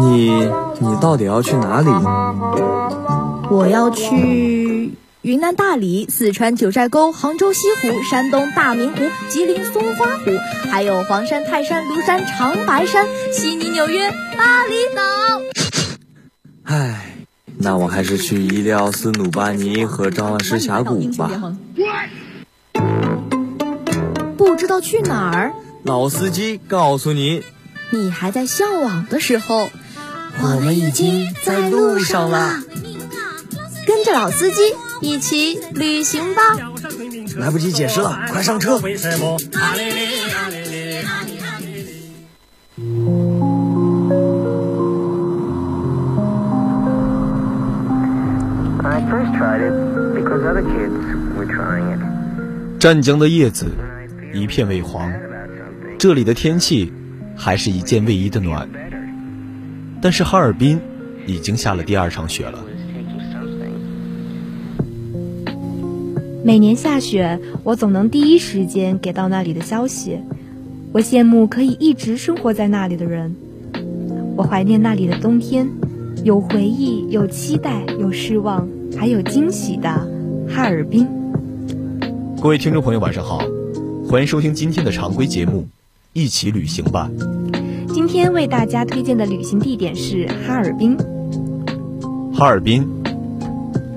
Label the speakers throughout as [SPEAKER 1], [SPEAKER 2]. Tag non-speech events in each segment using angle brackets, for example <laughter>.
[SPEAKER 1] 你你到底要去哪里？
[SPEAKER 2] 我要去云南大理、四川九寨沟、杭州西湖、山东大明湖、吉林松花湖，还有黄山、泰山、庐山、长白山、悉尼、纽约、巴厘岛。
[SPEAKER 1] 唉，那我还是去伊利奥斯努巴尼和张万师峡谷吧。
[SPEAKER 2] 不知道去哪儿？
[SPEAKER 1] 老司机告诉你，
[SPEAKER 2] 你还在向往的时候，
[SPEAKER 1] 我们已经在路上了。
[SPEAKER 2] 跟着老司机一起旅行吧。
[SPEAKER 1] 来不及解释了，快上车。
[SPEAKER 3] 湛江的叶子一片萎黄，这里的天气还是一件卫衣的暖。但是哈尔滨已经下了第二场雪了。
[SPEAKER 4] 每年下雪，我总能第一时间给到那里的消息。我羡慕可以一直生活在那里的人。我怀念那里的冬天，有回忆，有期待，有失望，还有惊喜的哈尔滨。
[SPEAKER 3] 各位听众朋友，晚上好，欢迎收听今天的常规节目《一起旅行吧》。
[SPEAKER 4] 今天为大家推荐的旅行地点是哈尔滨。
[SPEAKER 3] 哈尔滨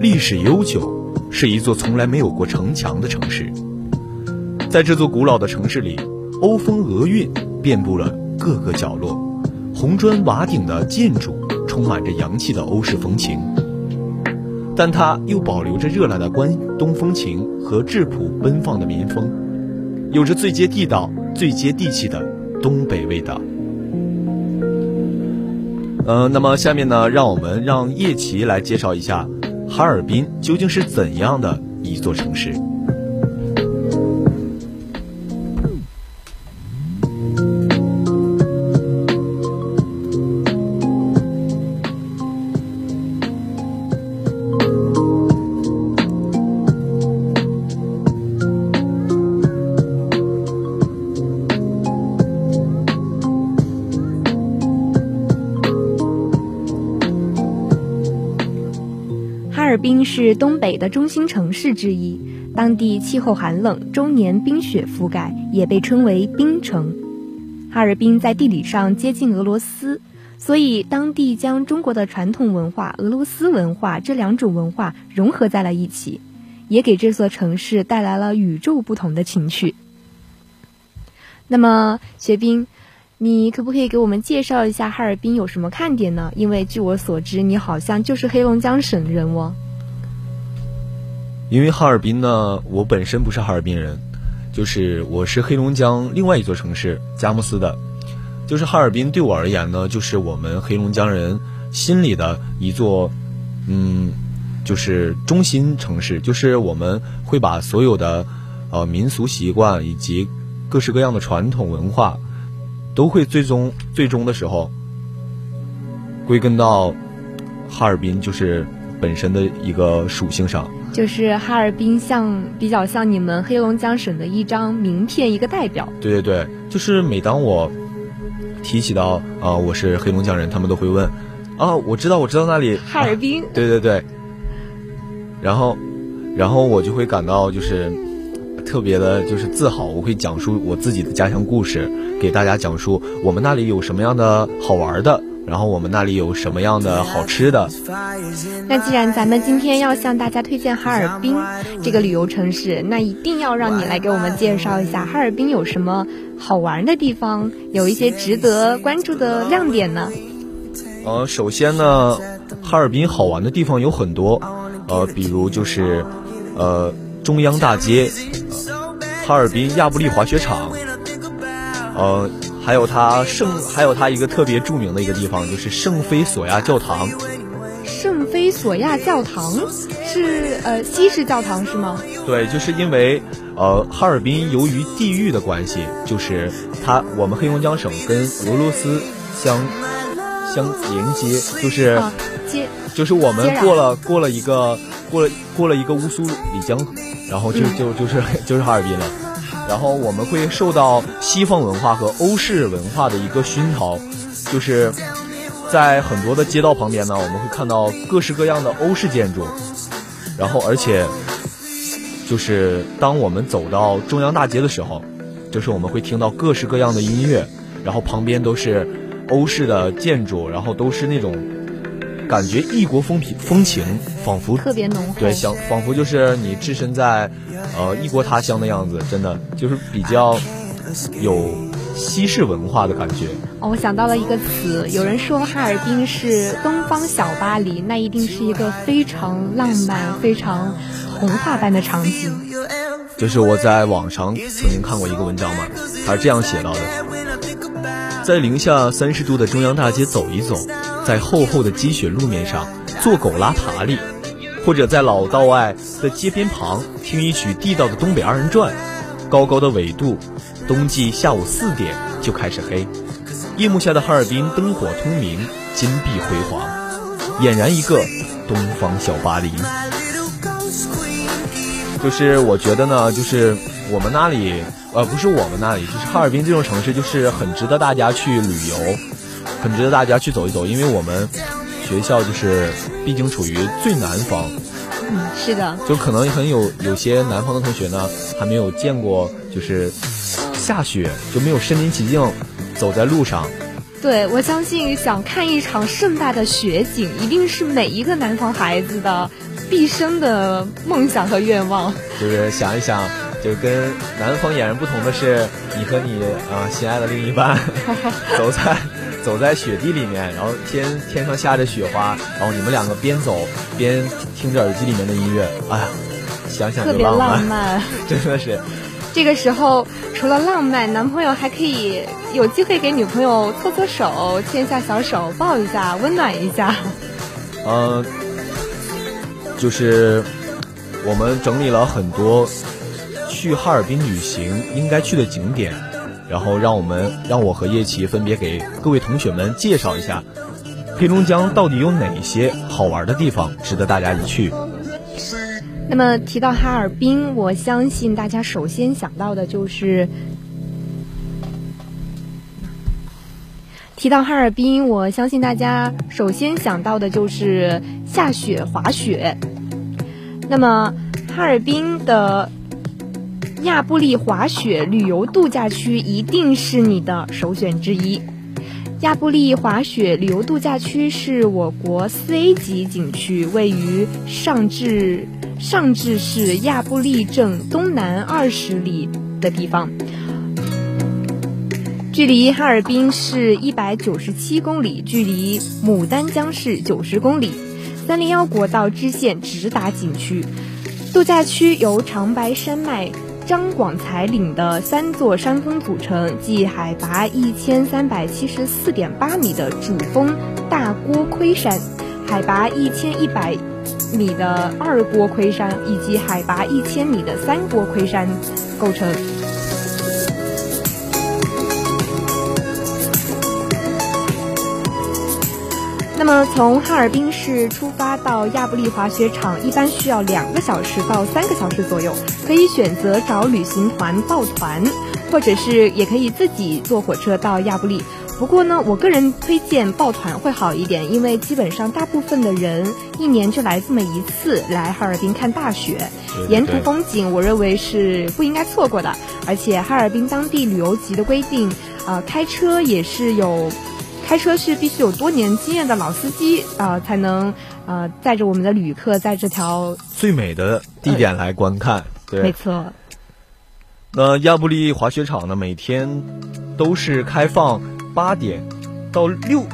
[SPEAKER 3] 历史悠久。是一座从来没有过城墙的城市，在这座古老的城市里，欧风俄韵遍布了各个角落，红砖瓦顶的建筑充满着洋气的欧式风情，但它又保留着热辣的关东风情和质朴奔放的民风，有着最接地道、最接地气的东北味道。嗯，那么下面呢，让我们让叶琪来介绍一下。哈尔滨究竟是怎样的一座城市？
[SPEAKER 4] 哈尔滨是东北的中心城市之一，当地气候寒冷，终年冰雪覆盖，也被称为冰城。哈尔滨在地理上接近俄罗斯，所以当地将中国的传统文化、俄罗斯文化这两种文化融合在了一起，也给这座城市带来了与众不同的情趣。那么，学兵。你可不可以给我们介绍一下哈尔滨有什么看点呢？因为据我所知，你好像就是黑龙江省人哦。
[SPEAKER 3] 因为哈尔滨呢，我本身不是哈尔滨人，就是我是黑龙江另外一座城市佳木斯的。就是哈尔滨对我而言呢，就是我们黑龙江人心里的一座，嗯，就是中心城市。就是我们会把所有的呃民俗习惯以及各式各样的传统文化。都会最终最终的时候归根到哈尔滨，就是本身的一个属性上。
[SPEAKER 4] 就是哈尔滨像比较像你们黑龙江省的一张名片，一个代表。
[SPEAKER 3] 对对对，就是每当我提起到啊我是黑龙江人，他们都会问啊我知道我知道那里
[SPEAKER 4] 哈尔滨。<laughs>
[SPEAKER 3] 对对对，然后然后我就会感到就是。特别的就是自豪，我会讲述我自己的家乡故事，给大家讲述我们那里有什么样的好玩的，然后我们那里有什么样的好吃的。
[SPEAKER 4] 那既然咱们今天要向大家推荐哈尔滨这个旅游城市，那一定要让你来给我们介绍一下哈尔滨有什么好玩的地方，有一些值得关注的亮点呢？
[SPEAKER 3] 呃，首先呢，哈尔滨好玩的地方有很多，呃，比如就是，呃。中央大街，哈尔滨亚布力滑雪场，呃，还有它圣，还有它一个特别著名的一个地方，就是圣菲索亚教堂。
[SPEAKER 4] 圣菲索亚教堂是呃西式教堂是吗？
[SPEAKER 3] 对，就是因为呃哈尔滨由于地域的关系，就是它我们黑龙江省跟俄罗斯相相连接，就是
[SPEAKER 4] 接，
[SPEAKER 3] 就是我们过了过了一个过了过了一个乌苏里江。然后就就就是 <laughs> 就是哈尔滨了，然后我们会受到西方文化和欧式文化的一个熏陶，就是在很多的街道旁边呢，我们会看到各式各样的欧式建筑，然后而且就是当我们走到中央大街的时候，就是我们会听到各式各样的音乐，然后旁边都是欧式的建筑，然后都是那种。感觉异国风品风情，仿佛
[SPEAKER 4] 特别浓厚。
[SPEAKER 3] 对，像仿佛就是你置身在，呃，异国他乡的样子，真的就是比较有西式文化的感觉。
[SPEAKER 4] 哦，我想到了一个词，有人说哈尔滨是东方小巴黎，那一定是一个非常浪漫、非常童话般的场景。
[SPEAKER 3] 就是我在网上曾经看过一个文章嘛，他是这样写到的：在零下三十度的中央大街走一走。在厚厚的积雪路面上做狗拉爬犁，或者在老道外的街边旁听一曲地道的东北二人转。高高的纬度，冬季下午四点就开始黑。夜幕下的哈尔滨灯火通明，金碧辉煌，俨然一个东方小巴黎。就是我觉得呢，就是我们那里，呃，不是我们那里，就是哈尔滨这种城市，就是很值得大家去旅游。很值得大家去走一走，因为我们学校就是毕竟处于最南方，
[SPEAKER 4] 嗯，是的，
[SPEAKER 3] 就可能很有有些南方的同学呢还没有见过，就是下雪就没有身临其境走在路上。
[SPEAKER 4] 对，我相信想看一场盛大的雪景，一定是每一个南方孩子的毕生的梦想和愿望。
[SPEAKER 3] 就是想一想，就跟南方俨然不同的是，你和你啊心爱的另一半 <laughs> 走在。走在雪地里面，然后天天上下着雪花，然后你们两个边走边听着耳机里面的音乐，哎呀，想想
[SPEAKER 4] 特别浪漫，<laughs>
[SPEAKER 3] 真的是。
[SPEAKER 4] 这个时候除了浪漫，男朋友还可以有机会给女朋友搓搓手、牵一下小手、抱一下、温暖一下。
[SPEAKER 3] 嗯，就是我们整理了很多去哈尔滨旅行应该去的景点。然后让我们让我和叶琪分别给各位同学们介绍一下，黑龙江到底有哪些好玩的地方值得大家一去。
[SPEAKER 4] 那么提到哈尔滨，我相信大家首先想到的就是提到哈尔滨，我相信大家首先想到的就是下雪滑雪。那么哈尔滨的。亚布力滑雪旅游度假区一定是你的首选之一。亚布力滑雪旅游度假区是我国四 A 级景区，位于上至上至市亚布力镇东南二十里的地方，距离哈尔滨市一百九十七公里，距离牡丹江市九十公里，三零幺国道支线直达景区。度假区由长白山脉。张广才岭的三座山峰组成，即海拔一千三百七十四点八米的主峰大锅盔山，海拔一千一百米的二锅盔山，以及海拔一千米的三锅盔山构成。那么，从哈尔滨市出发到亚布力滑雪场，一般需要两个小时到三个小时左右。可以选择找旅行团抱团，或者是也可以自己坐火车到亚布力。不过呢，我个人推荐抱团会好一点，因为基本上大部分的人一年就来这么一次来哈尔滨看大雪，沿途风景我认为是不应该错过的。而且哈尔滨当地旅游局的规定，呃，开车也是有。开车是必须有多年经验的老司机啊，才能呃载着我们的旅客在这条
[SPEAKER 3] 最美的地点来观看。对，
[SPEAKER 4] 没错。
[SPEAKER 3] 那亚布力滑雪场呢，每天都是开放八点到六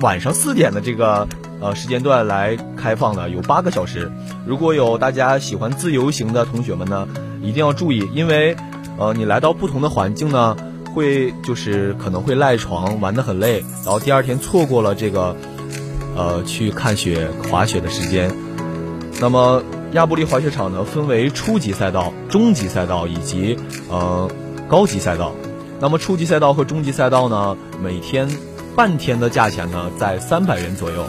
[SPEAKER 3] 晚上四点的这个呃时间段来开放的，有八个小时。如果有大家喜欢自由行的同学们呢，一定要注意，因为呃你来到不同的环境呢。会就是可能会赖床玩得很累，然后第二天错过了这个，呃，去看雪滑雪的时间。那么亚布力滑雪场呢，分为初级赛道、中级赛道以及呃高级赛道。那么初级赛道和中级赛道呢，每天半天的价钱呢在三百元左右，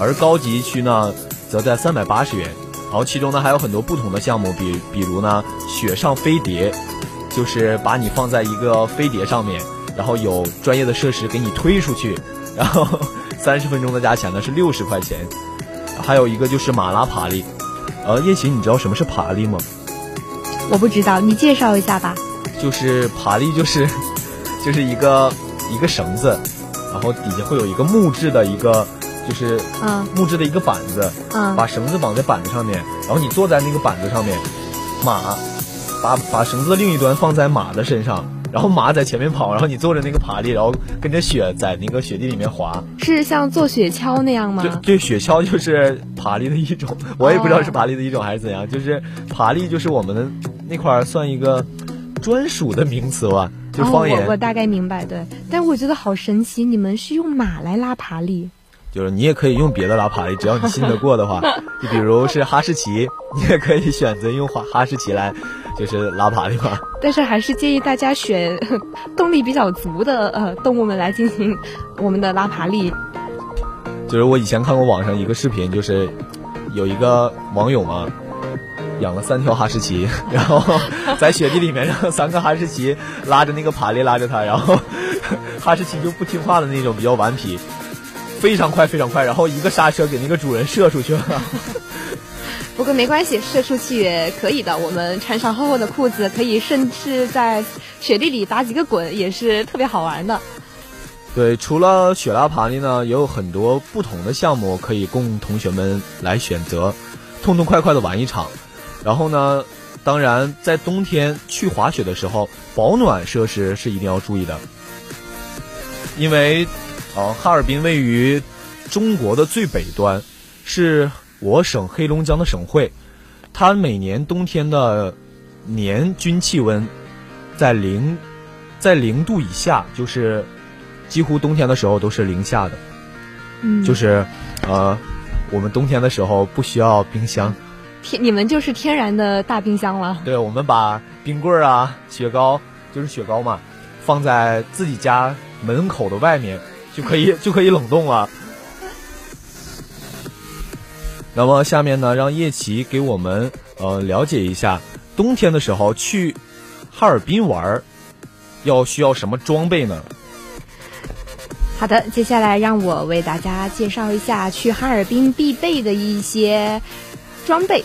[SPEAKER 3] 而高级区呢则在三百八十元。然后其中呢还有很多不同的项目，比比如呢雪上飞碟。就是把你放在一个飞碟上面，然后有专业的设施给你推出去，<laughs> 然后三十分钟的价钱呢是六十块钱。还有一个就是马拉爬犁，呃，叶琴，你知道什么是爬犁吗？
[SPEAKER 4] 我不知道，你介绍一下吧。
[SPEAKER 3] 就是爬犁，就是 <laughs> 就是一个一个绳子，然后底下会有一个木质的一个，就是
[SPEAKER 4] 嗯
[SPEAKER 3] 木质的一个板子，
[SPEAKER 4] 嗯
[SPEAKER 3] 把绳子绑在板子上面，然后你坐在那个板子上面，马把把绳子的另一端放在马的身上，然后马在前面跑，然后你坐着那个爬犁，然后跟着雪在那个雪地里面滑。
[SPEAKER 4] 是像坐雪橇那样吗？
[SPEAKER 3] 对对，雪橇就是爬犁的一种，我也不知道是爬犁的一种还是怎样，就是爬犁就是我们的那块儿算一个专属的名词吧，就
[SPEAKER 4] 哦，
[SPEAKER 3] 方言。
[SPEAKER 4] 我我大概明白，对。但我觉得好神奇，你们是用马来拉爬犁。
[SPEAKER 3] 就是你也可以用别的拉爬犁，只要你信得过的话，<laughs> 就比如是哈士奇，你也可以选择用哈哈士奇来，就是拉爬犁嘛。
[SPEAKER 4] 但是还是建议大家选动力比较足的呃动物们来进行我们的拉爬犁。
[SPEAKER 3] 就是我以前看过网上一个视频，就是有一个网友嘛，养了三条哈士奇，然后 <laughs> 在雪地里面让三个哈士奇拉着那个爬犁拉着它，然后 <laughs> 哈士奇就不听话的那种，比较顽皮，非常快非常快，然后一个刹车给那个主人射出去了。<laughs>
[SPEAKER 4] 不过没关系，射出去也可以的。我们穿上厚厚的裤子，可以甚至在雪地里打几个滚，也是特别好玩的。
[SPEAKER 3] 对，除了雪拉爬犁呢，也有很多不同的项目可以供同学们来选择，痛痛快快的玩一场。然后呢，当然在冬天去滑雪的时候，保暖设施是一定要注意的，因为，呃，哈尔滨位于中国的最北端，是我省黑龙江的省会，它每年冬天的年均气温在零在零度以下，就是几乎冬天的时候都是零下的，
[SPEAKER 4] 嗯，
[SPEAKER 3] 就是呃，我们冬天的时候不需要冰箱，
[SPEAKER 4] 天，你们就是天然的大冰箱了。
[SPEAKER 3] 对，我们把冰棍儿啊、雪糕，就是雪糕嘛，放在自己家门口的外面，就可以就可以冷冻了。那么下面呢，让叶琪给我们呃了解一下，冬天的时候去哈尔滨玩儿，要需要什么装备呢？
[SPEAKER 4] 好的，接下来让我为大家介绍一下去哈尔滨必备的一些装备。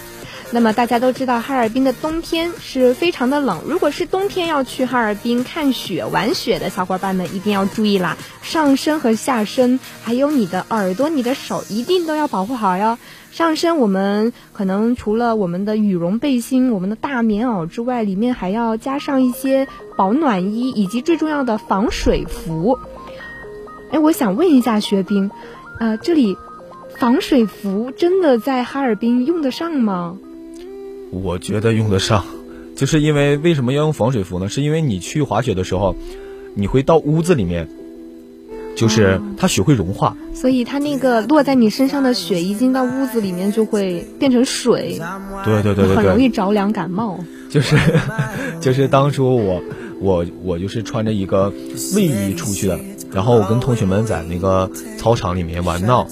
[SPEAKER 4] 那么大家都知道，哈尔滨的冬天是非常的冷。如果是冬天要去哈尔滨看雪、玩雪的小伙伴们，一定要注意啦！上身和下身，还有你的耳朵、你的手，一定都要保护好哟。上身我们可能除了我们的羽绒背心、我们的大棉袄之外，里面还要加上一些保暖衣，以及最重要的防水服。哎，我想问一下薛冰，呃，这里防水服真的在哈尔滨用得上吗？
[SPEAKER 3] 我觉得用得上，就是因为为什么要用防水服呢？是因为你去滑雪的时候，你会到屋子里面，就是它雪会融化。
[SPEAKER 4] 所以它那个落在你身上的雪，一进到屋子里面就会变成水，
[SPEAKER 3] 对对对对
[SPEAKER 4] 很容，易着凉感冒。
[SPEAKER 3] 就是 <laughs> 就是当初我我我就是穿着一个卫衣出去的，然后我跟同学们在那个操场里面玩闹，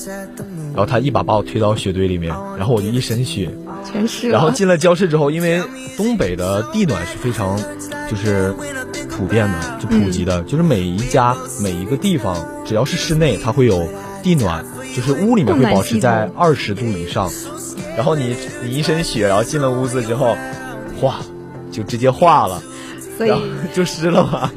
[SPEAKER 3] 然后他一把把我推到雪堆里面，然后我就一身雪。
[SPEAKER 4] 全湿了。
[SPEAKER 3] 然后进了教室之后，因为东北的地暖是非常就是普遍的，就普及的，就是每一家每一个地方，只要是室内，它会有地暖，就是屋里面会保持在二十度以上。然后你你一身雪，然后进了屋子之后，哗，就直接化了，
[SPEAKER 4] 所以
[SPEAKER 3] 然后就湿了嘛。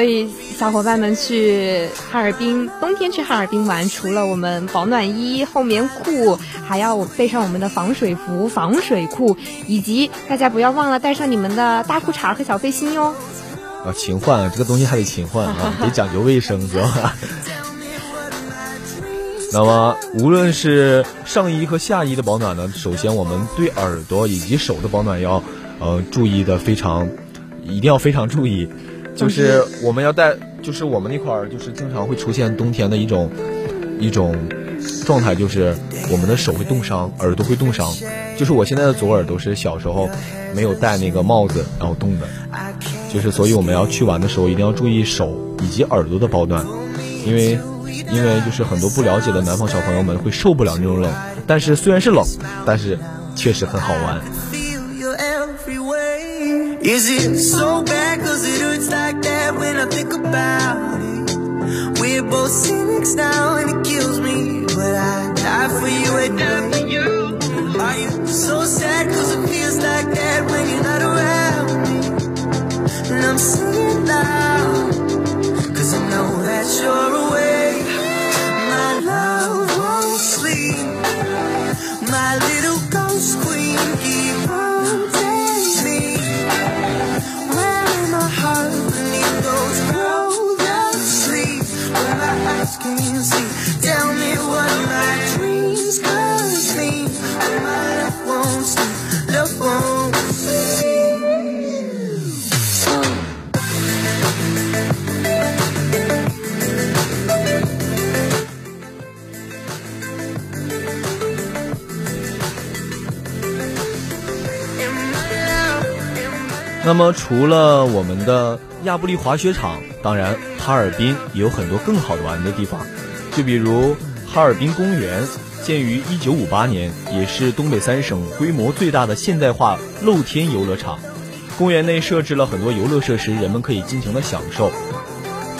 [SPEAKER 4] 所以小伙伴们去哈尔滨，冬天去哈尔滨玩，除了我们保暖衣、厚棉裤，还要备上我们的防水服、防水裤，以及大家不要忘了带上你们的大裤衩和小背心哟。
[SPEAKER 3] 啊，勤换这个东西还得勤换啊，得讲究卫生，知道吧？那么，无论是上衣和下衣的保暖呢，首先我们对耳朵以及手的保暖要，呃，注意的非常，一定要非常注意，就是我们要带，就是我们那块儿就是经常会出现冬天的一种一种状态，就是我们的手会冻伤，耳朵会冻伤。就是我现在的左耳朵是小时候没有戴那个帽子，然后冻的。就是所以我们要去玩的时候，一定要注意手以及耳朵的保暖，因为因为就是很多不了解的南方小朋友们会受不了那种冷，但是虽然是冷，但是确实很好玩。
[SPEAKER 5] Feel you every way. Is it so bad cause it hurts like that when I think about it? We're both cynics now and it kills me, but I die for you, for you. Are you so sad cause it feels like that when you're not around me? And I'm singing loud, cause I know that you're away.
[SPEAKER 3] 那么除了我们的亚布力滑雪场，当然哈尔滨也有很多更好玩的地方，就比如哈尔滨公园，建于1958年，也是东北三省规模最大的现代化露天游乐场。公园内设置了很多游乐设施，人们可以尽情的享受，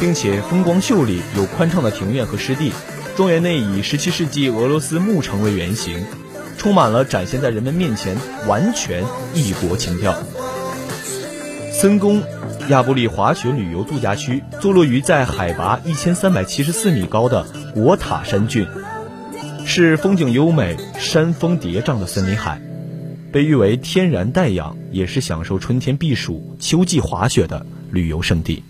[SPEAKER 3] 并且风光秀丽，有宽敞的庭院和湿地。庄园内以17世纪俄罗斯牧城为原型，充满了展现在人们面前完全异国情调。森宫亚布力滑雪旅游度假区坐落于在海拔一千三百七十四米高的国塔山郡，是风景优美、山峰叠嶂的森林海，被誉为天然带氧，也是享受春天避暑、秋季滑雪的旅游胜地。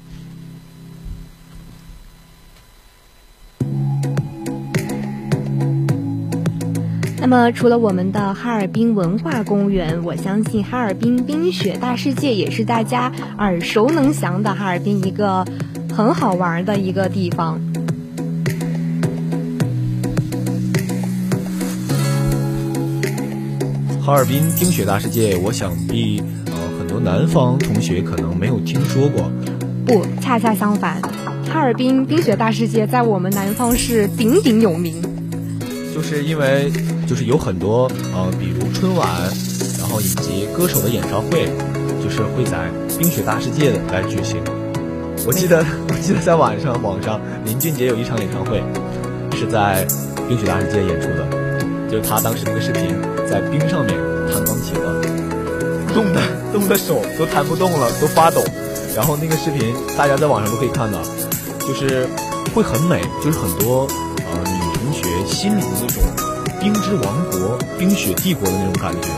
[SPEAKER 4] 么，除了我们的哈尔滨文化公园，我相信哈尔滨冰雪大世界也是大家耳熟能详的哈尔滨一个很好玩的一个地方。
[SPEAKER 3] 哈尔滨冰雪大世界，我想必呃很多南方同学可能没有听说过。
[SPEAKER 4] 不，恰恰相反，哈尔滨冰雪大世界在我们南方是鼎鼎有名。
[SPEAKER 3] 就是因为就是有很多呃，比如春晚，然后以及歌手的演唱会，就是会在冰雪大世界来举行。我记得 <laughs> 我记得在晚上网上林俊杰有一场演唱会，是在冰雪大世界演出的，就是他当时那个视频在冰上面弹钢琴了，冻的冻的手都弹不动了，都发抖。然后那个视频大家在网上都可以看到，就是会很美，就是很多呃女同学心里的那种冰之王国、冰雪帝国的那种感觉。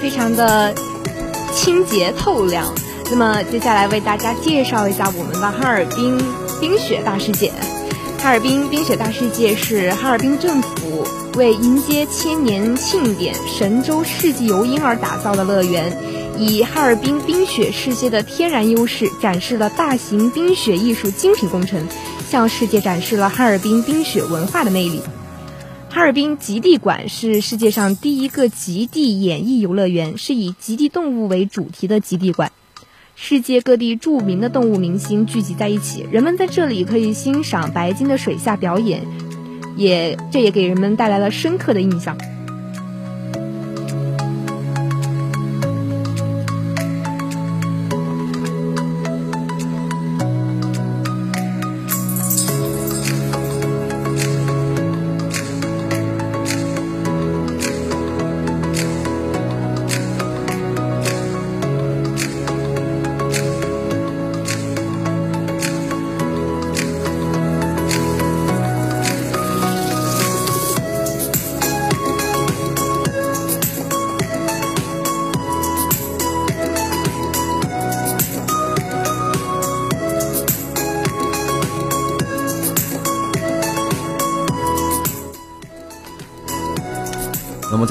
[SPEAKER 4] 非常的清洁透亮。那么接下来为大家介绍一下我们的哈尔滨冰雪大世界。哈尔滨冰雪大世界是哈尔滨政府为迎接千年庆典神州世纪游婴而打造的乐园，以哈尔滨冰雪世界的天然优势，展示了大型冰雪艺术精品工程，向世界展示了哈尔滨冰雪文化的魅力。哈尔滨极地馆是世界上第一个极地演艺游乐园，是以极地动物为主题的极地馆。世界各地著名的动物明星聚集在一起，人们在这里可以欣赏白鲸的水下表演，也这也给人们带来了深刻的印象。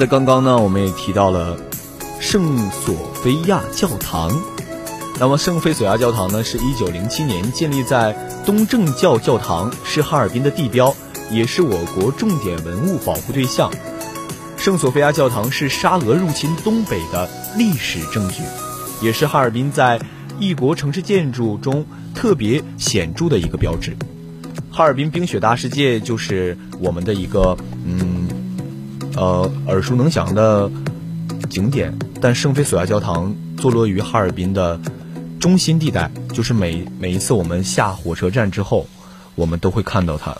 [SPEAKER 3] 在刚刚呢，我们也提到了圣索菲亚教堂。那么圣菲索亚教堂呢，是一九零七年建立在东正教教堂，是哈尔滨的地标，也是我国重点文物保护对象。圣索菲亚教堂是沙俄入侵东北的历史证据，也是哈尔滨在异国城市建筑中特别显著的一个标志。哈尔滨冰雪大世界就是我们的一个嗯呃耳熟能详的景点，但圣菲索亚教堂坐落于哈尔滨的中心地带，就是每每一次我们下火车站之后，我们都会看到它，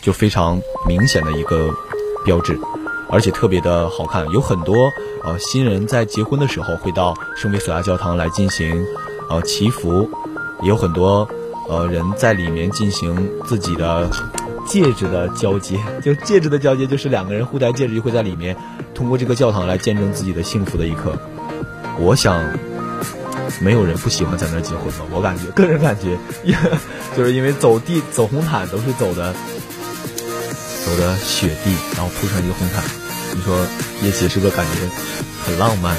[SPEAKER 3] 就非常明显的一个标志，而且特别的好看。有很多呃新人在结婚的时候会到圣菲索亚教堂来进行呃祈福，也有很多呃人在里面进行自己的戒指的交接，就戒指的交接就是两个人互戴戒指，就会在里面通过这个教堂来见证自己的幸福的一刻。我想，没有人不喜欢在那儿结婚吧？我感觉，个人感觉，就是因为走地走红毯都是走的走的雪地，然后铺上一个红毯，你说也其实个感觉很浪漫。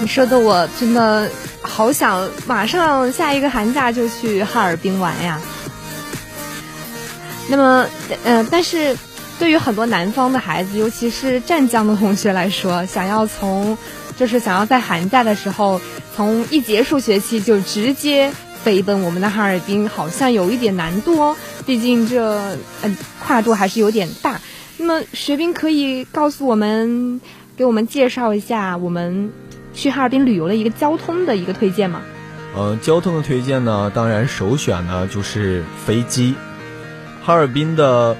[SPEAKER 4] 你说的我真的好想马上下一个寒假就去哈尔滨玩呀。那么，呃，但是对于很多南方的孩子，尤其是湛江的同学来说，想要从就是想要在寒假的时候，从一结束学期就直接飞奔我们的哈尔滨，好像有一点难度哦。毕竟这呃跨度还是有点大。那么学兵可以告诉我们，给我们介绍一下我们去哈尔滨旅游的一个交通的一个推荐吗？
[SPEAKER 3] 呃，交通的推荐呢，当然首选呢就是飞机。哈尔滨的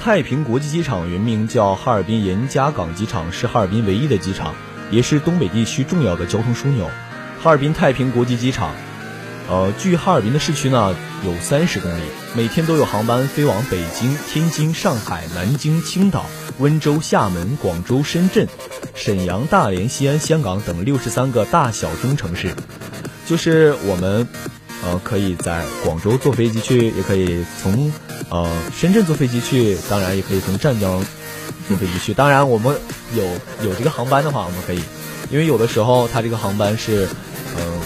[SPEAKER 3] 太平国际机场原名叫哈尔滨严家港机场，是哈尔滨唯一的机场。也是东北地区重要的交通枢纽，哈尔滨太平国际机场，呃，距哈尔滨的市区呢有三十公里，每天都有航班飞往北京、天津、上海、南京、青岛、温州、厦门、广州、深圳、沈阳、大连、西安、香港等六十三个大小中城市。就是我们，呃，可以在广州坐飞机去，也可以从呃深圳坐飞机去，当然也可以从湛江。坐飞机去，当然我们有有这个航班的话，我们可以，因为有的时候它这个航班是，嗯，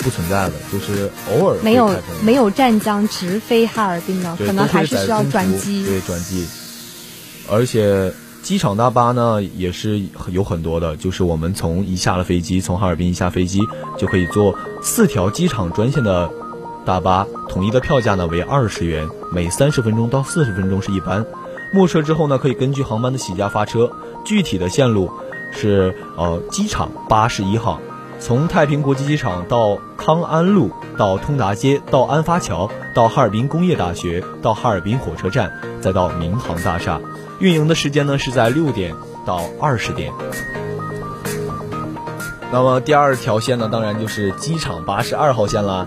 [SPEAKER 3] 不存在的，就是偶尔
[SPEAKER 4] 没有没有湛江直飞哈尔滨的，可能还是需要转机。
[SPEAKER 3] 对，转机。而且机场大巴呢也是有很多的，就是我们从一下了飞机，从哈尔滨一下飞机就可以坐四条机场专线的大巴，统一的票价呢为二十元，每三十分钟到四十分钟是一班。末车之后呢，可以根据航班的起价发车。具体的线路是呃，机场八十一号，从太平国际机场到康安路，到通达街，到安发桥，到哈尔滨工业大学，到哈尔滨火车站，再到民航大厦。运营的时间呢是在六点到二十点。那么第二条线呢，当然就是机场八十二号线啦，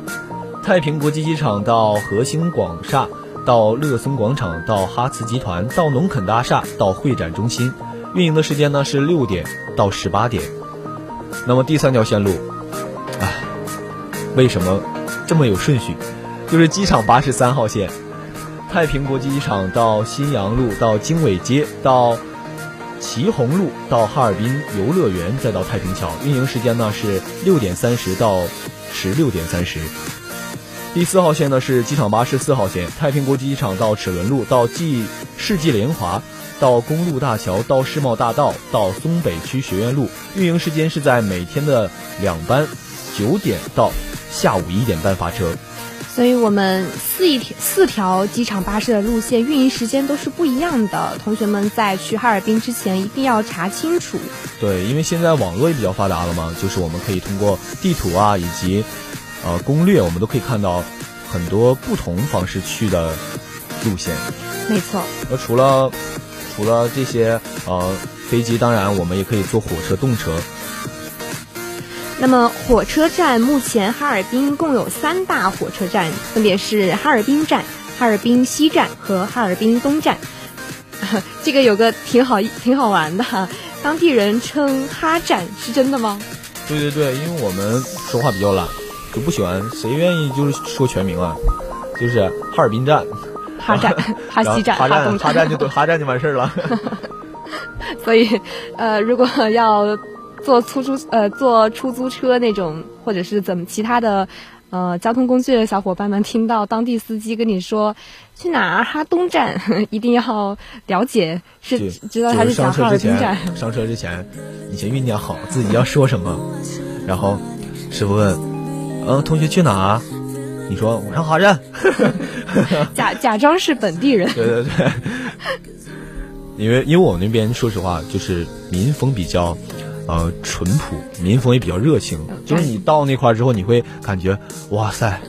[SPEAKER 3] 太平国际机场到和兴广厦。到乐松广场，到哈茨集团，到农垦大厦，到会展中心，运营的时间呢是六点到十八点。那么第三条线路，唉，为什么这么有顺序？就是机场八十三号线，太平国际机场到新阳路，到经纬街，到祁红路，到哈尔滨游乐园，再到太平桥，运营时间呢是六点三十到十六点三十。第四号线呢是机场巴士四号线，太平国际机场到齿轮路，到纪世纪联华，到公路大桥，到世贸大道，到松北区学院路。运营时间是在每天的两班，九点到下午一点半发车。
[SPEAKER 4] 所以我们四一条四条机场巴士的路线运营时间都是不一样的。同学们在去哈尔滨之前一定要查清楚。
[SPEAKER 3] 对，因为现在网络也比较发达了嘛，就是我们可以通过地图啊以及。呃，攻略我们都可以看到很多不同方式去的路线。
[SPEAKER 4] 没错。
[SPEAKER 3] 那除了除了这些呃飞机，当然我们也可以坐火车、动车。
[SPEAKER 4] 那么火车站目前哈尔滨共有三大火车站，分别是哈尔滨站、哈尔滨西站和哈尔滨东站。<laughs> 这个有个挺好挺好玩的，当地人称哈站，是真的吗？
[SPEAKER 3] 对对对，因为我们说话比较懒。就不喜欢，谁愿意就是说全名啊？就是哈尔滨站、
[SPEAKER 4] 哈站、哈西站、
[SPEAKER 3] 哈站、哈站就对，<laughs> 哈站就完事儿了。<laughs>
[SPEAKER 4] 所以，呃，如果要坐出租呃坐出租车那种，或者是怎么其他的呃交通工具的小伙伴们，听到当地司机跟你说去哪儿哈东站，<laughs> 一定要了解，是知道他是讲哈尔滨站。
[SPEAKER 3] 上车之前，你先酝酿好自己要说什么，然后师傅问。嗯，同学去哪儿？你说我上哈站，<laughs>
[SPEAKER 4] 假假装是本地人。
[SPEAKER 3] 对 <laughs> 对对，因为因为我们那边说实话就是民风比较呃淳朴，民风也比较热情。就是你到那块儿之后，你会感觉哇塞，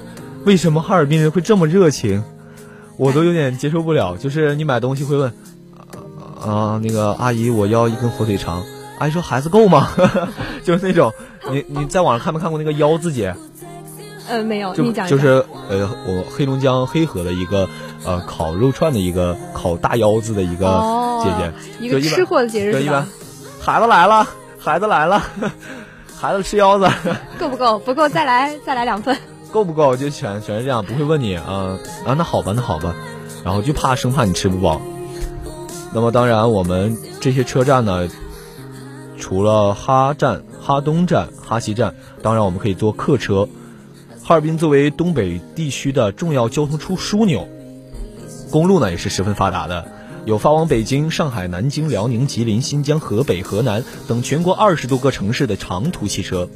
[SPEAKER 3] 为什么哈尔滨人会这么热情？我都有点接受不了。就是你买东西会问啊、那个阿姨，我要一根火腿肠。阿姨说孩子够吗？<laughs> 就是那种，你你在网上看没看过那个腰子姐？
[SPEAKER 4] 呃，没有，
[SPEAKER 3] 就
[SPEAKER 4] 你讲
[SPEAKER 3] 就是呃，我黑龙江黑河的一个呃烤肉串的一个烤大腰子的一个
[SPEAKER 4] 哦
[SPEAKER 3] 姐姐，就一
[SPEAKER 4] 一个吃货的节日
[SPEAKER 3] 对，一般？孩子来了，孩子来了，孩子吃腰子，
[SPEAKER 4] 够不够？不够，再来再来两份。
[SPEAKER 3] 够不够？就全全是这样，不会问你啊啊，那好吧，那好吧，然后就怕生怕你吃不饱。那么当然，我们这些车站呢，除了哈站、哈东站、哈西站，当然我们可以坐客车。哈尔滨作为东北地区的重要交通出枢纽，公路呢也是十分发达的，有发往北京、上海、南京、辽宁、吉林、新疆、河北、河南等全国二十多个城市的长途汽车。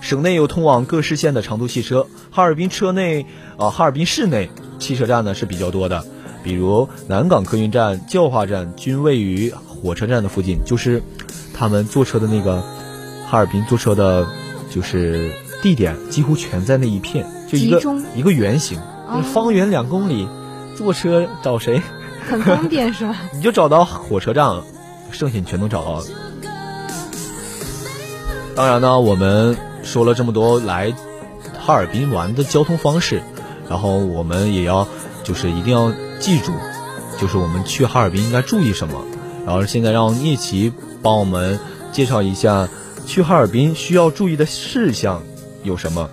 [SPEAKER 3] 省内有通往各市县的长途汽车，哈尔滨车内，啊、哈尔滨市内汽车站呢是比较多的，比如南港客运站、教化站均位于火车站的附近，就是他们坐车的那个哈尔滨坐车的，就是地点几乎全在那一片，就一个一个圆形，就是方圆两公里，坐车找谁
[SPEAKER 4] 很方便是吧？<laughs>
[SPEAKER 3] 你就找到火车站了，剩下你全都找到了。当然呢，我们说了这么多来哈尔滨玩的交通方式，然后我们也要就是一定要记住，就是我们去哈尔滨应该注意什么。然后现在让聂奇帮我们介绍一下去哈尔滨需要注意的事项有什么。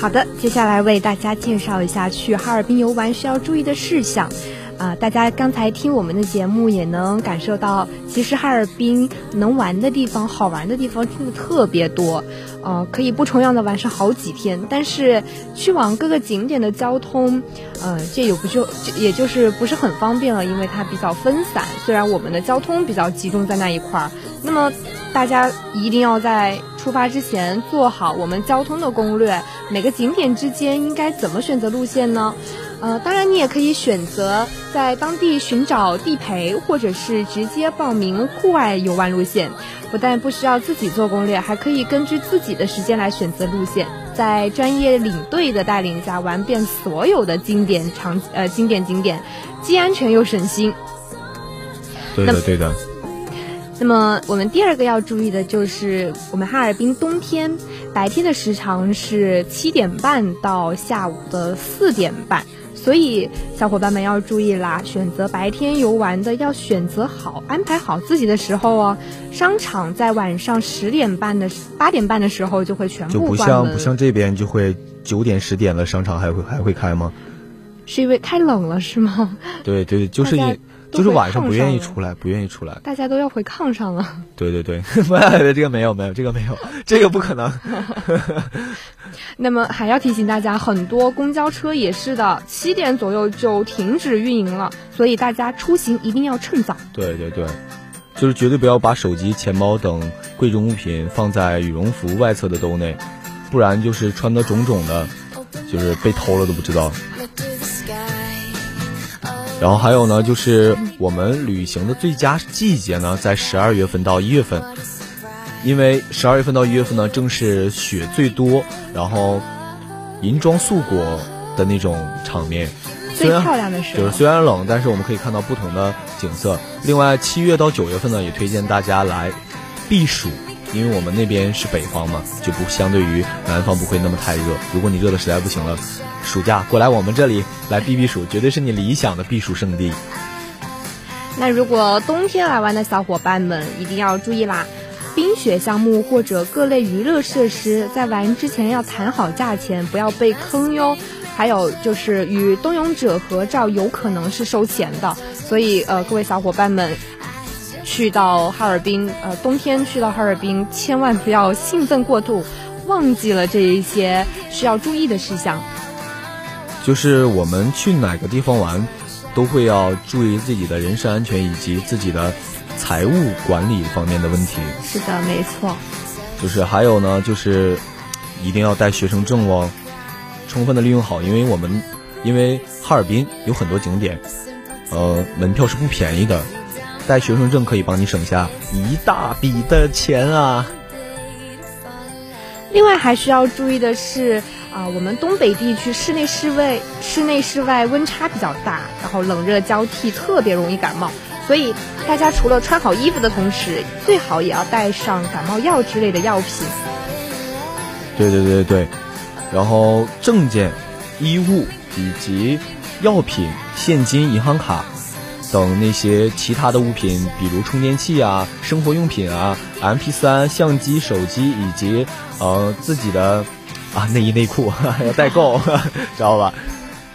[SPEAKER 4] 好的，接下来为大家介绍一下去哈尔滨游玩需要注意的事项。啊、大家刚才听我们的节目也能感受到，其实哈尔滨能玩的地方、好玩的地方真的特别多，呃，可以不重样的玩上好几天。但是去往各个景点的交通，呃，这也不就也就是不是很方便了，因为它比较分散。虽然我们的交通比较集中在那一块儿，那么大家一定要在出发之前做好我们交通的攻略，每个景点之间应该怎么选择路线呢？呃，当然你也可以选择在当地寻找地陪，或者是直接报名户外游玩路线。不但不需要自己做攻略，还可以根据自己的时间来选择路线，在专业领队的带领下玩遍所有的经典场呃经典景点，既安全又省心。那
[SPEAKER 3] 对的，对的。
[SPEAKER 4] 那么我们第二个要注意的就是，我们哈尔滨冬天白天的时长是七点半到下午的四点半，所以小伙伴们要注意啦，选择白天游玩的要选择好，安排好自己的时候哦。商场在晚上十点半的八点半的时候就会全
[SPEAKER 3] 就不
[SPEAKER 4] 部关门，
[SPEAKER 3] 像不像这边就会九点十点了，商场还会还会开吗？
[SPEAKER 4] 是因为太冷了是吗？
[SPEAKER 3] 对对，就是
[SPEAKER 4] 大家
[SPEAKER 3] 你就是晚上不愿意出来，不愿意出来。
[SPEAKER 4] 大家都要回炕上了。
[SPEAKER 3] 对对对，<laughs> 这个没有没有，这个没有，<laughs> 这个不可能。<laughs>
[SPEAKER 4] 那么还要提醒大家，很多公交车也是的，七点左右就停止运营了，所以大家出行一定要趁早。
[SPEAKER 3] 对对对，就是绝对不要把手机、钱包等贵重物品放在羽绒服外侧的兜内，不然就是穿的肿肿的，就是被偷了都不知道。然后还有呢，就是我们旅行的最佳季节呢，在十二月份到一月份，因为十二月份到一月份呢，正是雪最多，然后银装素裹的那种场面。
[SPEAKER 4] 最
[SPEAKER 3] 虽然
[SPEAKER 4] 漂亮的时候
[SPEAKER 3] 就是虽然冷，但是我们可以看到不同的景色。另外，七月到九月份呢，也推荐大家来避暑，因为我们那边是北方嘛，就不相对于南方不会那么太热。如果你热的实在不行了，暑假过来我们这里来避避暑，绝对是你理想的避暑胜地。
[SPEAKER 4] 那如果冬天来玩的小伙伴们一定要注意啦，冰雪项目或者各类娱乐设施，在玩之前要谈好价钱，不要被坑哟。还有就是与冬泳者合照有可能是收钱的，所以呃，各位小伙伴们。去到哈尔滨，呃，冬天去到哈尔滨，千万不要兴奋过度，忘记了这一些需要注意的事项。
[SPEAKER 3] 就是我们去哪个地方玩，都会要注意自己的人身安全以及自己的财务管理方面的问题。
[SPEAKER 4] 是的，没错。
[SPEAKER 3] 就是还有呢，就是一定要带学生证哦，充分的利用好，因为我们因为哈尔滨有很多景点，呃，门票是不便宜的，带学生证可以帮你省下一大笔的钱啊。
[SPEAKER 4] 另外还需要注意的是，啊、我们东北地区室内室外室内室外温差比较大，然后冷热交替，特别容易感冒。所以大家除了穿好衣服的同时，最好也要带上感冒药之类的药品。
[SPEAKER 3] 对对对对，然后证件、衣物以及药品、现金、银行卡等那些其他的物品，比如充电器啊、生活用品啊、MP 3相机、手机以及呃自己的啊内衣内裤要代购，知道吧？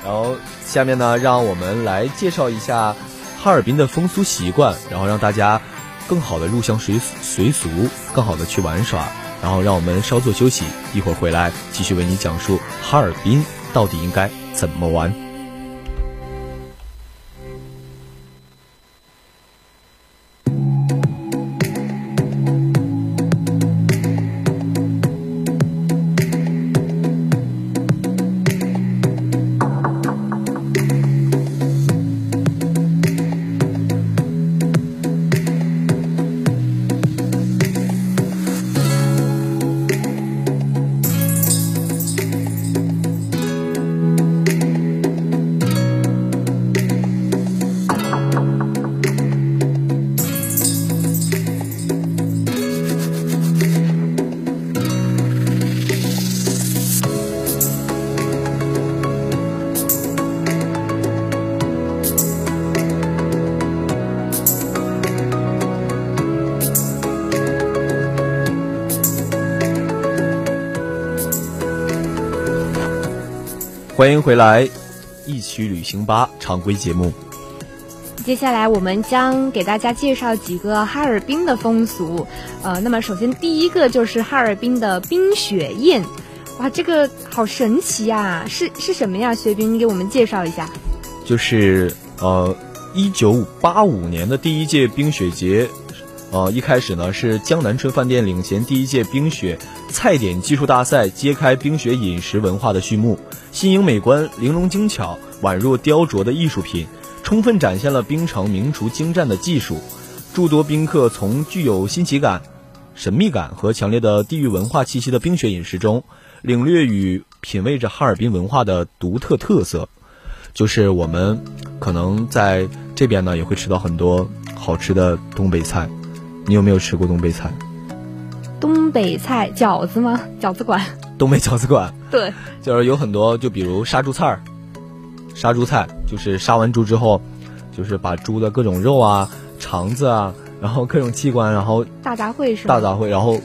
[SPEAKER 3] 然后下面呢，让我们来介绍一下哈尔滨的风俗习惯，然后让大家更好的入乡随随俗，更好的去玩耍。然后让我们稍作休息，一会儿回来继续为你讲述哈尔滨到底应该怎么玩。欢迎回来，一曲旅行吧常规节目。
[SPEAKER 4] 接下来我们将给大家介绍几个哈尔滨的风俗。呃，那么首先第一个就是哈尔滨的冰雪宴。哇，这个好神奇呀！是是什么呀？学兵，你给我们介绍一下。
[SPEAKER 3] 就是呃，一九八五年的第一届冰雪节，呃，一开始呢是江南春饭店领衔第一届冰雪菜点技术大赛，揭开冰雪饮食文化的序幕。新颖美观、玲珑精巧，宛若雕琢的艺术品，充分展现了冰城名厨精湛的技术。诸多宾客从具有新奇感、神秘感和强烈的地域文化气息的冰雪饮食中，领略与品味着哈尔滨文化的独特特色。就是我们可能在这边呢，也会吃到很多好吃的东北菜。你有没有吃过东北菜？
[SPEAKER 4] 东北菜饺子吗？饺子馆。
[SPEAKER 3] 东北饺子馆
[SPEAKER 4] 对，
[SPEAKER 3] 就是有很多，就比如杀猪菜儿，杀猪菜就是杀完猪之后，就是把猪的各种肉啊、肠子啊，然后各种器官，然后
[SPEAKER 4] 大杂烩是吧？
[SPEAKER 3] 大杂烩，然后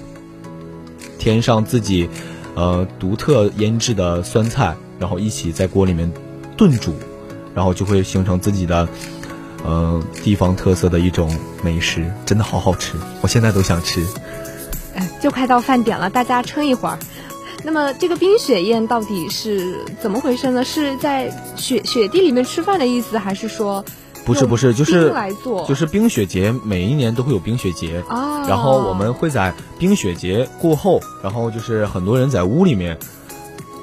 [SPEAKER 3] 添上自己呃独特腌制的酸菜，然后一起在锅里面炖煮，然后就会形成自己的呃地方特色的一种美食，真的好好吃，我现在都想吃。
[SPEAKER 4] 哎，就快到饭点了，大家撑一会儿。那么这个冰雪宴到底是怎么回事呢？是在雪雪地里面吃饭的意思，还是说
[SPEAKER 3] 不是不是，就是
[SPEAKER 4] 来做
[SPEAKER 3] 就是冰雪节，每一年都会有冰雪节。
[SPEAKER 4] 哦
[SPEAKER 3] 然后我们会在冰雪节过后，然后就是很多人在屋里面，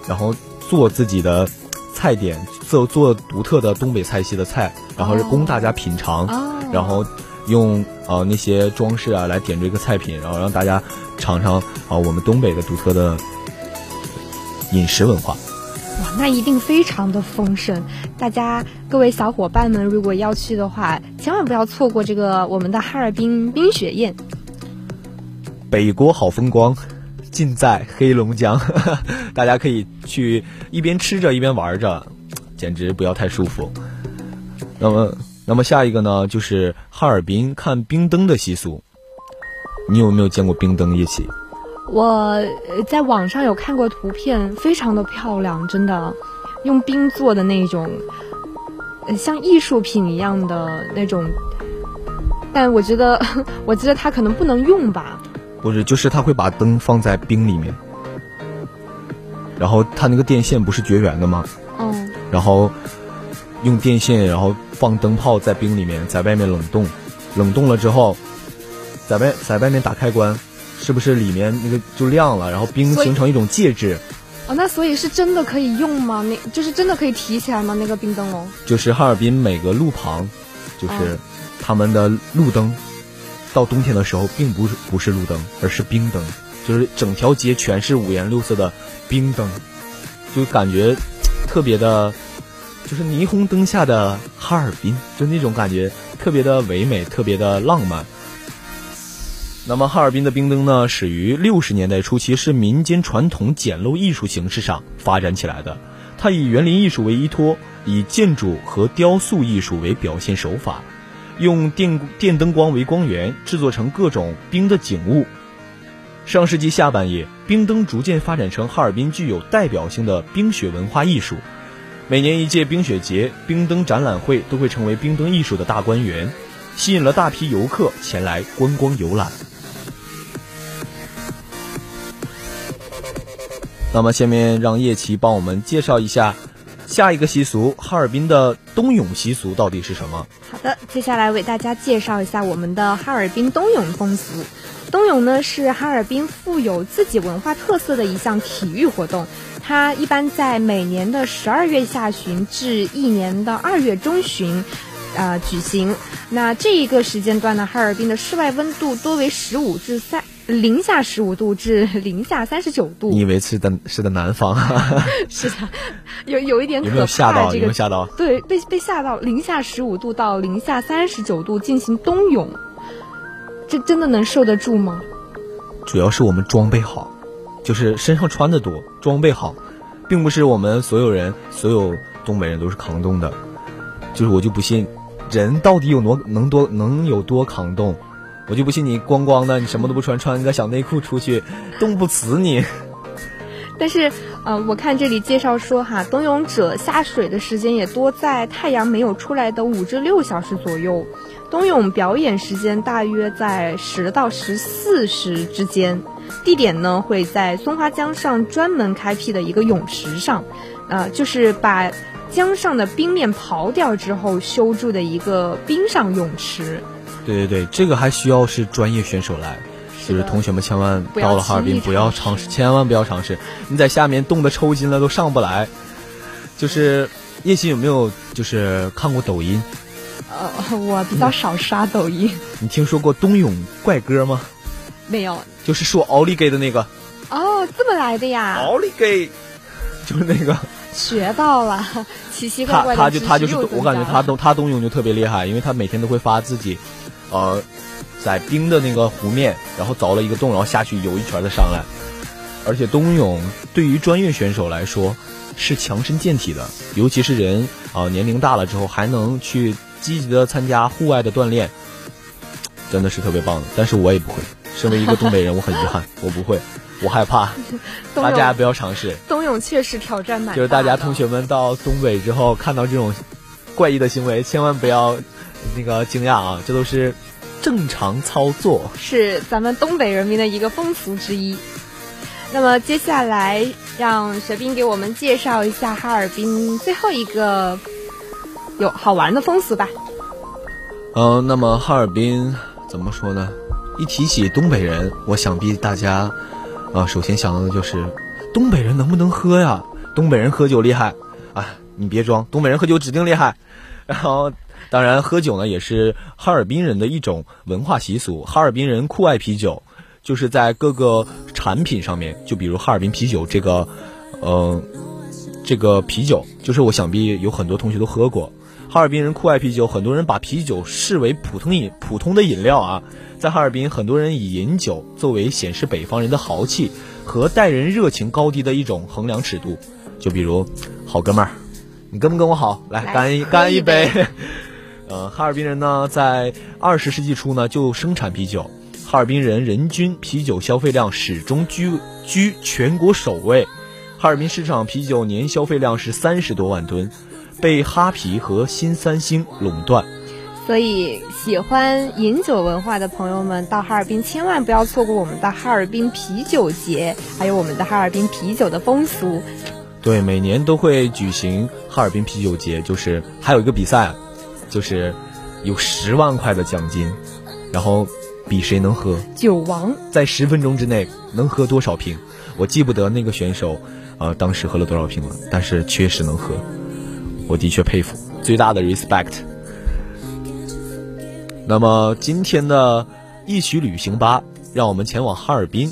[SPEAKER 3] 然后做自己的菜点，做做独特的东北菜系的菜，然后是供大家品尝，
[SPEAKER 4] 哦
[SPEAKER 3] 然后用呃那些装饰啊来点缀一个菜品，然后让大家尝尝啊、我们东北的独特的饮食文化。
[SPEAKER 4] 哇，那一定非常的丰盛。大家各位小伙伴们，如果要去的话，千万不要错过这个我们的哈尔滨冰雪宴。
[SPEAKER 3] 北国好风光，尽在黑龙江。<laughs> 大家可以去一边吃着一边玩着，简直不要太舒服。那么，那么下一个呢，就是哈尔滨看冰灯的习俗。你有没有见过冰灯夜骑？
[SPEAKER 4] 我呃在网上有看过图片，非常的漂亮，真的，用冰做的那种，呃像艺术品一样的那种。但我觉得，<laughs> 我觉得它可能不能用吧。
[SPEAKER 3] 不是，就是他会把灯放在冰里面，然后他那个电线不是绝缘的吗？
[SPEAKER 4] 嗯，
[SPEAKER 3] 然后用电线，然后放灯泡在冰里面，在外面冷冻，冷冻了之后，在外在外面打开关，是不是里面那个就亮了？然后冰形成一种介质，
[SPEAKER 4] 哦，那所以是真的可以用吗？那就是真的可以提起来吗？那个冰灯笼？
[SPEAKER 3] 就是哈尔滨每个路旁，就是他们的路灯到冬天的时候并不是不是路灯，而是冰灯，就是整条街全是五颜六色的冰灯，就感觉特别的，就是霓虹灯下的哈尔滨，就那种感觉特别的唯美，特别的浪漫。那么哈尔滨的冰灯呢，始于六十年代初期，是民间传统简陋艺术形式上发展起来的。它以园林艺术为依托，以建筑和雕塑艺术为表现手法，用电电灯光为光源，制作成各种冰的景物。上世纪下半叶，冰灯逐渐发展成哈尔滨具有代表性的冰雪文化艺术。每年一届冰雪节、冰灯展览会都会成为冰灯艺术的大观园，吸引了大批游客前来观光游览。那么，下面让叶琪帮我们介绍一下下一个习俗——哈尔滨的冬泳习俗到底是什么？
[SPEAKER 4] 好的，接下来为大家介绍一下我们的哈尔滨冬泳风俗。冬泳呢是哈尔滨富有自己文化特色的一项体育活动，它一般在每年的十二月下旬至一年的二月中旬，呃举行。那这一个时间段呢，哈尔滨的室外温度多为十五至三。零下十五度至零下三十九度，
[SPEAKER 3] 你以为是在，是在南方？<laughs>
[SPEAKER 4] 是的，有有一点可怕。
[SPEAKER 3] 有没有吓到？
[SPEAKER 4] 这
[SPEAKER 3] 个吓到？
[SPEAKER 4] 对，被被吓到。零下十五度到零下三十九度进行冬泳，这真的能受得住吗？
[SPEAKER 3] 主要是我们装备好，就是身上穿的多，装备好，并不是我们所有人所有东北人都是抗冻的。就是我就不信，人到底有多能多能有多抗冻？我就不信你光光的，你什么都不穿，穿个小内裤出去，冻不死你。<laughs>
[SPEAKER 4] 但是，呃，我看这里介绍说哈，冬泳者下水的时间也多在太阳没有出来的五至六小时左右，冬泳表演时间大约在十到十四时之间，地点呢会在松花江上专门开辟的一个泳池上，呃，就是把江上的冰面刨掉之后修筑的一个冰上泳池。
[SPEAKER 3] 对对对，这个还需要是专业选手来，就是同学们千万到了哈尔滨不要尝试，千万不要尝试。你在下面冻得抽筋了都上不来。就是叶欣有没有就是看过抖音？
[SPEAKER 4] 呃，我比较少刷抖音。
[SPEAKER 3] 你听说过冬泳怪歌吗？
[SPEAKER 4] 没有。
[SPEAKER 3] 就是说奥利给的那个。
[SPEAKER 4] 哦，这么来的呀？
[SPEAKER 3] 奥利给，就是那个。
[SPEAKER 4] 学到了，奇奇怪怪
[SPEAKER 3] 的他他就他就是我感觉他冬他冬泳就特别厉害，因为他每天都会发自己。呃，在冰的那个湖面，然后凿了一个洞，然后下去游一圈再上来。而且冬泳对于专业选手来说是强身健体的，尤其是人啊年龄大了之后还能去积极的参加户外的锻炼，真的是特别棒的。但是我也不会，身为一个东北人，我很遗憾，我不会，我害怕。大家不要尝试。
[SPEAKER 4] 冬泳确实挑战蛮大。
[SPEAKER 3] 就是大家同学们到东北之后看到这种怪异的行为，千万不要。那个惊讶啊，这都是正常操作，
[SPEAKER 4] 是咱们东北人民的一个风俗之一。那么接下来让雪冰给我们介绍一下哈尔滨最后一个有好玩的风俗吧。
[SPEAKER 3] 嗯，那么哈尔滨怎么说呢？一提起东北人，我想必大家啊，首先想到的就是东北人能不能喝呀？东北人喝酒厉害啊！你别装，东北人喝酒指定厉害。然后。当然，喝酒呢也是哈尔滨人的一种文化习俗。哈尔滨人酷爱啤酒，就是在各个产品上面，就比如哈尔滨啤酒这个，呃，这个啤酒，就是我想必有很多同学都喝过。哈尔滨人酷爱啤酒，很多人把啤酒视为普通饮普通的饮料啊。在哈尔滨，很多人以饮酒作为显示北方人的豪气和待人热情高低的一种衡量尺度。就比如，好哥们儿，你跟不跟我好？来，干一干一杯。呃，哈尔滨人呢，在二十世纪初呢就生产啤酒，哈尔滨人人均啤酒消费量始终居居全国首位，哈尔滨市场啤酒年消费量是三十多万吨，被哈啤和新三星垄断。
[SPEAKER 4] 所以，喜欢饮酒文化的朋友们到哈尔滨千万不要错过我们的哈尔滨啤酒节，还有我们的哈尔滨啤酒的风俗。
[SPEAKER 3] 对，每年都会举行哈尔滨啤酒节，就是还有一个比赛。就是有十万块的奖金然后比谁能喝？
[SPEAKER 4] 酒王。
[SPEAKER 3] 在十分钟之内能喝多少瓶？我记不得那个选手呃当时喝了多少瓶了但是确实能喝。我的确佩服最大的 respect 那么今天的一曲旅行吧让我们前往哈尔滨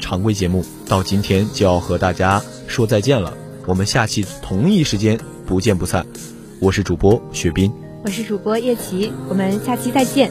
[SPEAKER 3] 常规节目到今天就要和大家说再见了。我们下期同一时间不见不散。我是主播雪斌。
[SPEAKER 4] 我是主播叶琪，我们下期再见。